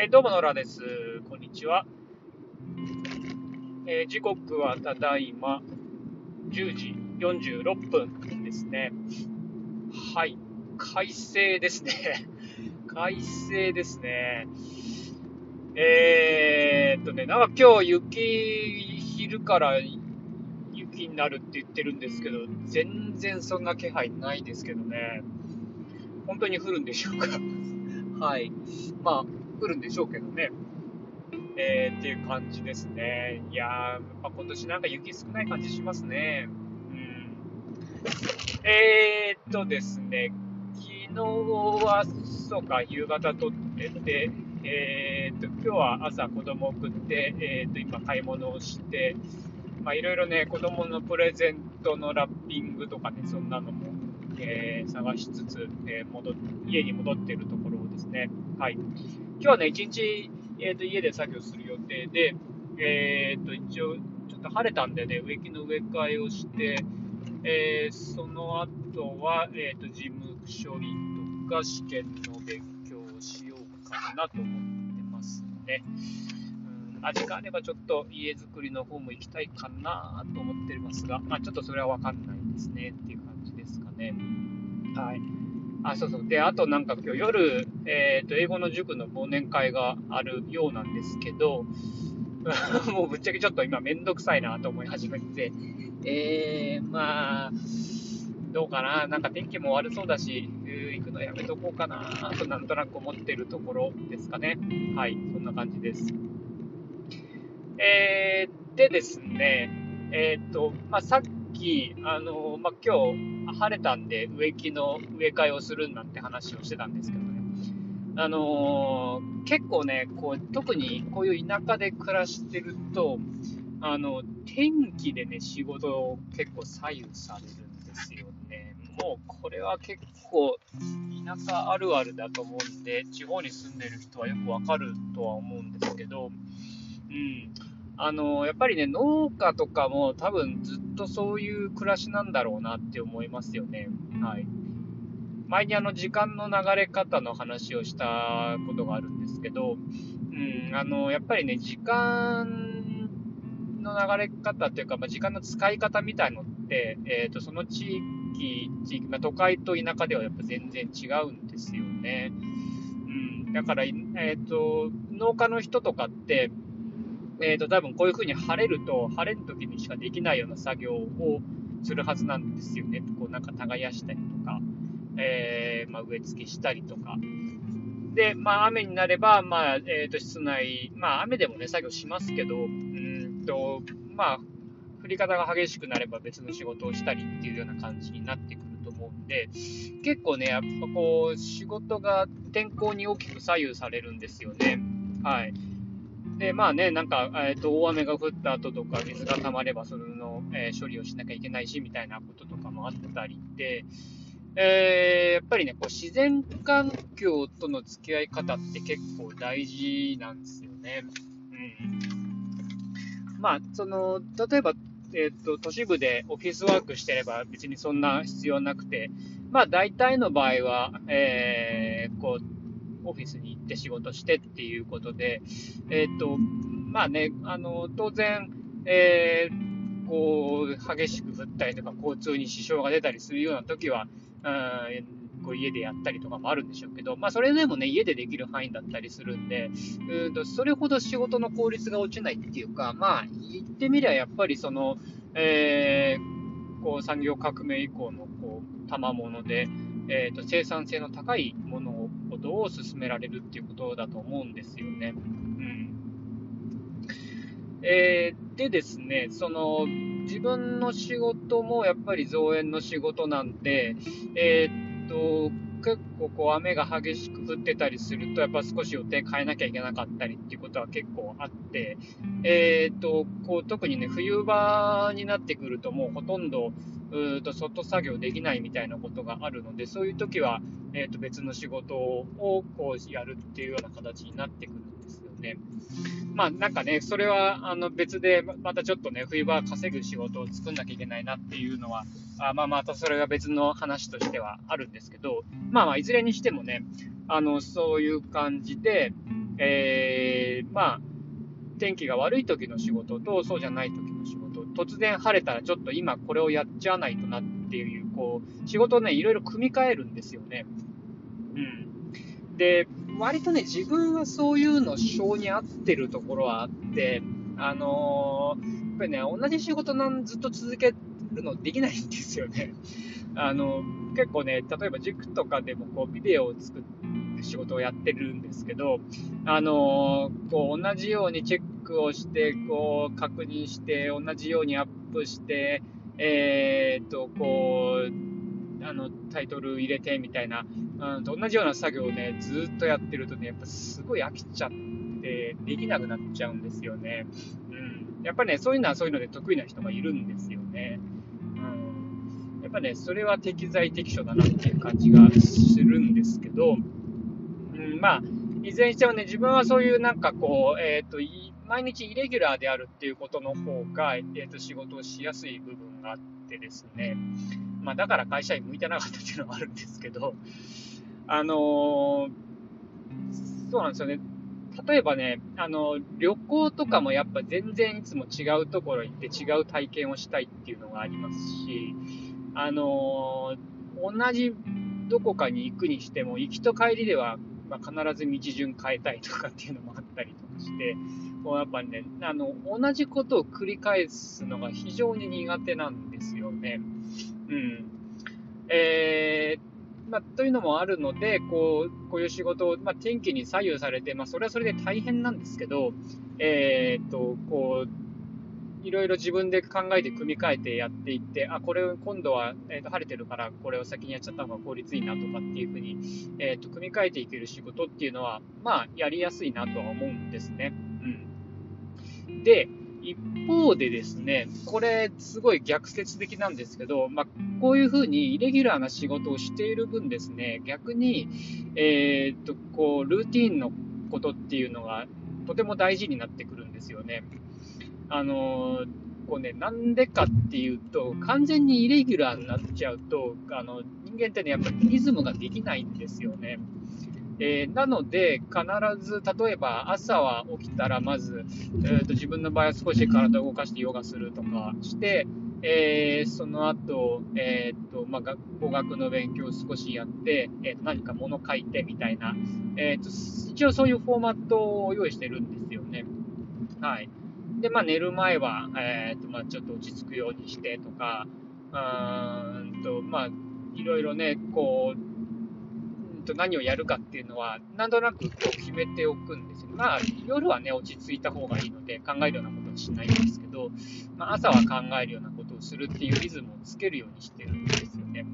えーどうも、ノラです。こんにちは。えー時刻はただいま10時46分ですね。はい。快晴ですね。快晴ですね。えーっとね、なんか今日雪、昼から雪になるって言ってるんですけど、全然そんな気配ないですけどね。本当に降るんでしょうか？はい。まあ、降るんでしょうけどね。えー、っていう感じですね。いやー、やっぱ今年なんか雪少ない感じしますね。うん。えーっとですね、昨日は、そうか、夕方撮ってて、えーっと、今日は朝子供送って、えーっと、今買い物をして、まあ、いろいろね、子供のプレゼントのラッピングとかね、そんなのも、えー探しつつ、えー戻っ家に戻っているところですね。はい。今日はね、一日、えー、と家で作業する予定で、えー、と一応、ちょっと晴れたんでね、植木の植え替えをして、えーその後は、えー、と事務処理とか試験の勉強をしようかなと思ってますね。うん、あ時間あればちょっと家づくりの方も行きたいかなと思ってますが、まあ、ちょっとそれはわかんないですねっていう感じですかね。はい。あ、そうそう。で、あとなんか今日夜、えっ、と、英語の塾の忘年会があるようなんですけど、もうぶっちゃけちょっと今めんどくさいなと思い始めて、えー、まあ、どうかな。なんか天気も悪そうだし、行くのやめとこうかなとなんとなく思ってるところですかね。はい、そんな感じです。えー、でですね、えっ、と、まあ、さっき、あの、まあ、今日晴れたんで植木の植え替えをするなんて話をしてたんですけどね。あの結構ね、こう、特にこういう田舎で暮らしてると、あの、天気でね、仕事を結構左右されるんですよね。もうこれは結構田舎あるあるだと思うんで、地方に住んでる人はよくわかるとは思うんですけど、うん。あの、やっぱりね、農家とかも多分ずっとそういう暮らしなんだろうなって思いますよね。はい。前にあの時間の流れ方の話をしたことがあるんですけど、うん、あの、やっぱりね、時間の流れ方っていうか、まあ、時間の使い方みたいのって、えっ、と、その地域、地域、まあ、都会と田舎ではやっぱ全然違うんですよね。うん、だから、いえっ、と、農家の人とかって、えっ、と、多分こういう風に晴れると、晴れる時にしかできないような作業をするはずなんですよね。こうなんか耕したりとか、えーまあ、植え付けしたりとか。で、まあ、雨になれば、まあ、えっ、と、室内、まあ、雨でもね、作業しますけど、うんと、まあ、降り方が激しくなれば別の仕事をしたりっていうような感じになってくると思うんで、結構ね、やっぱこう、仕事が天候に大きく左右されるんですよね。はい。で、まあね、なんか、えっ、と、大雨が降った後とか、水が溜まれば、それの、え処理をしなきゃいけないし、みたいなこととかもあったりで、えーやっぱりね、こう、自然環境との付き合い方って結構大事なんですよね。うん。まあ、その、例えば、えっ、と、都市部でオフィスワークしてれば別にそんな必要なくて、まあ、大体の場合は、えーこう、オフィスに行って仕事してっていうことで、えっ、と、まあね、あの、当然、えーこう、激しく降ったりとか、交通に支障が出たりするような時は、うんこう家でやったりとかもあるんでしょうけど、まあ、それでもね、家でできる範囲だったりするんで、うんとそれほど仕事の効率が落ちないっていうか、まあ、言ってみりゃやっぱりその、えーこう産業革命以降のこう賜物で、えーと生産性の高いものことを進められるっていうことだと思うんですよね。うんえーでですね、その自分の仕事もやっぱり造園の仕事なんで、えーっと結構こう雨が激しく降ってたりすると、やっぱ少し予定変えなきゃいけなかったりっていうことは結構あって、えーっとこう特にね、冬場になってくると、もうほとんどうと外作業できないみたいなことがあるので、そういう時は、えーっと別の仕事をこうやるっていうような形になってくるんですね。まあなんかね、それはあの別でままたちょっとね、冬場稼ぐ仕事を作んなきゃいけないなっていうのは、あまあまたそれが別の話としてはあるんですけど、まあまあいずれにしてもね、あのそういう感じで、えー、まあ、天気が悪い時の仕事と、そうじゃない時の仕事、突然晴れたらちょっと今これをやっちゃわないとなっていう、こう、仕事をね、いろいろ組み替えるんですよね。うん。で、割とね、自分はそういうの性に合ってるところはあって、あのー、やっぱりね、同じ仕事なんずっと続けるのできないんですよね。あの、結構ね、例えば塾とかでもこうビデオを作って仕事をやってるんですけど、あのー、こう同じようにチェックをして、こう確認して、同じようにアップして、え、っと、こう、あの、タイトル入れてみたいな、うん、と同じような作業をね、ずっとやってるとね、やっぱすごい飽きちゃって、できなくなっちゃうんですよね。うん。やっぱね、そういうのはそういうので得意な人がいるんですよね。うん。やっぱね、それは適材適所だなっていう感じがするんですけど、うん、まあ、いずれにしてもね、自分はそういうなんかこう、えっ、ー、と、毎日イレギュラーであるっていうことの方が、えー、と仕事をしやすい部分があってですね、まあ、だから会社員向いてなかったっていうのはあるんですけど、あのー、そうなんですよね。例えばね、あの、旅行とかもやっぱ全然いつも違うところ行って違う体験をしたいっていうのがありますし、あの、同じどこかに行くにしても、行きと帰りでは、まあ、必ず道順変えたいとかっていうのもあったりとかして、こうやっぱね、あの、同じことを繰り返すのが非常に苦手なんですよね。うん。えー、まあ、というのもあるので、こう、こういう仕事を、まあ、天気に左右されて、まあ、それはそれで大変なんですけど、えー、っと、こう、いろいろ自分で考えて組み替えてやっていって、あ、これを今度は、えー、と晴れてるからこれを先にやっちゃった方が効率いいなとかっていうふうに、えー、と組み替えていける仕事っていうのは、まあ、やりやすいなとは思うんですね。うん。で、一方でですね、これすごい逆説的なんですけど、まあ、こういうふうにイレギュラーな仕事をしている分ですね、逆に、えー、っと、こう、ルーティンのことっていうのがとても大事になってくるんですよね。あのこうね、なんでかっていうと、完全にイレギュラーになっちゃうと、あの人間ってね、やっぱりリズムができないんですよね。えー、なので、必ず、例えば朝は起きたら、まず、えーと、自分の場合は少し体を動かしてヨガするとかして、えー、その後、えーとまあ、語学の勉強を少しやって、えーと、何か物書いてみたいな、えーと、一応そういうフォーマットを用意してるんですよね。はい。で、まあ、寝る前は、えーとまあ、ちょっと落ち着くようにしてとか、うんとまあ、いろいろね、こう、と何をやるかっていうのは、なんとなくこう決めておくんですよ。まあ、夜はね、落ち着いた方がいいので、考えるようなことはしないんですけど、まあ、朝は考えるようなことをするっていうリズムをつけるようにしてるんですよね。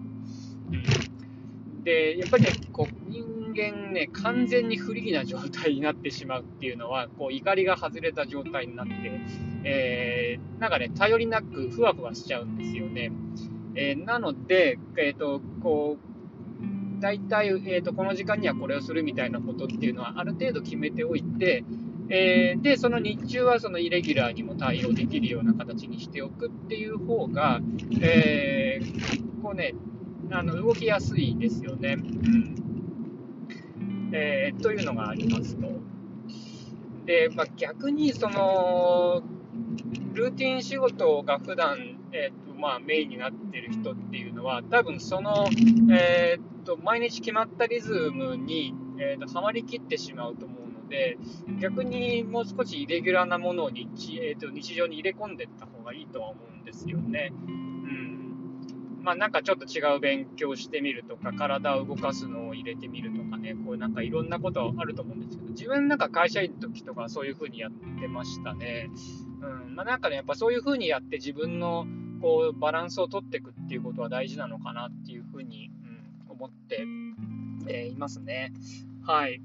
うん、で、やっぱりね、こう人間ね、完全に不利な状態になってしまうっていうのは、こう怒りが外れた状態になって、えー、なんかね、頼りなくふわふわしちゃうんですよね。えー、なので、えっ、ー、と、こう、大体、えーと、この時間にはこれをするみたいなことっていうのはある程度決めておいて、えー、で、その日中はそのイレギュラーにも対応できるような形にしておくっていう方が、えー、こうね、あの動きやすいですよね。うんえー、というのがありますと。で、まあ、逆にその、ルーティン仕事が普段、えーとまあ、メインになってる人っていうのは、多分その、えーと、毎日決まったリズムに、えーと、はまりきってしまうと思うので、逆にもう少しイレギュラーなものを日,、えーと、日常に入れ込んでいった方がいいとは思うんですよね。うんまあ、なんかちょっと違う勉強してみるとか、体を動かすのを入れてみるとかね、こうなんかいろんなことあると思うんですけど、自分なんか会社員の時とかそういう風にやってましたね。うんまあ、なんかね、やっぱそういう風にやって自分のこうバランスを取っていくっていうことは大事なのかなっていう風に思って、えー、いますね。はい。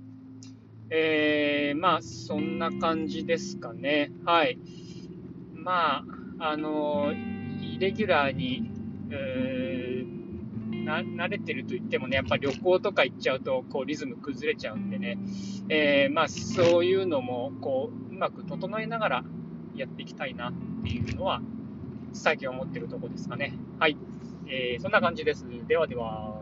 えー、まあ、そんな感じですかね。はい。まあ、あのイレギュラーに、えー、な慣れてると言ってもね、やっぱ旅行とか行っちゃうと、こう、リズム崩れちゃうんでね、えー、まあ、そういうのも、こう、うまく整えながらやっていきたいなっていうのは、最近思ってるとこですかね。はい。えー、そんな感じです。ではでは。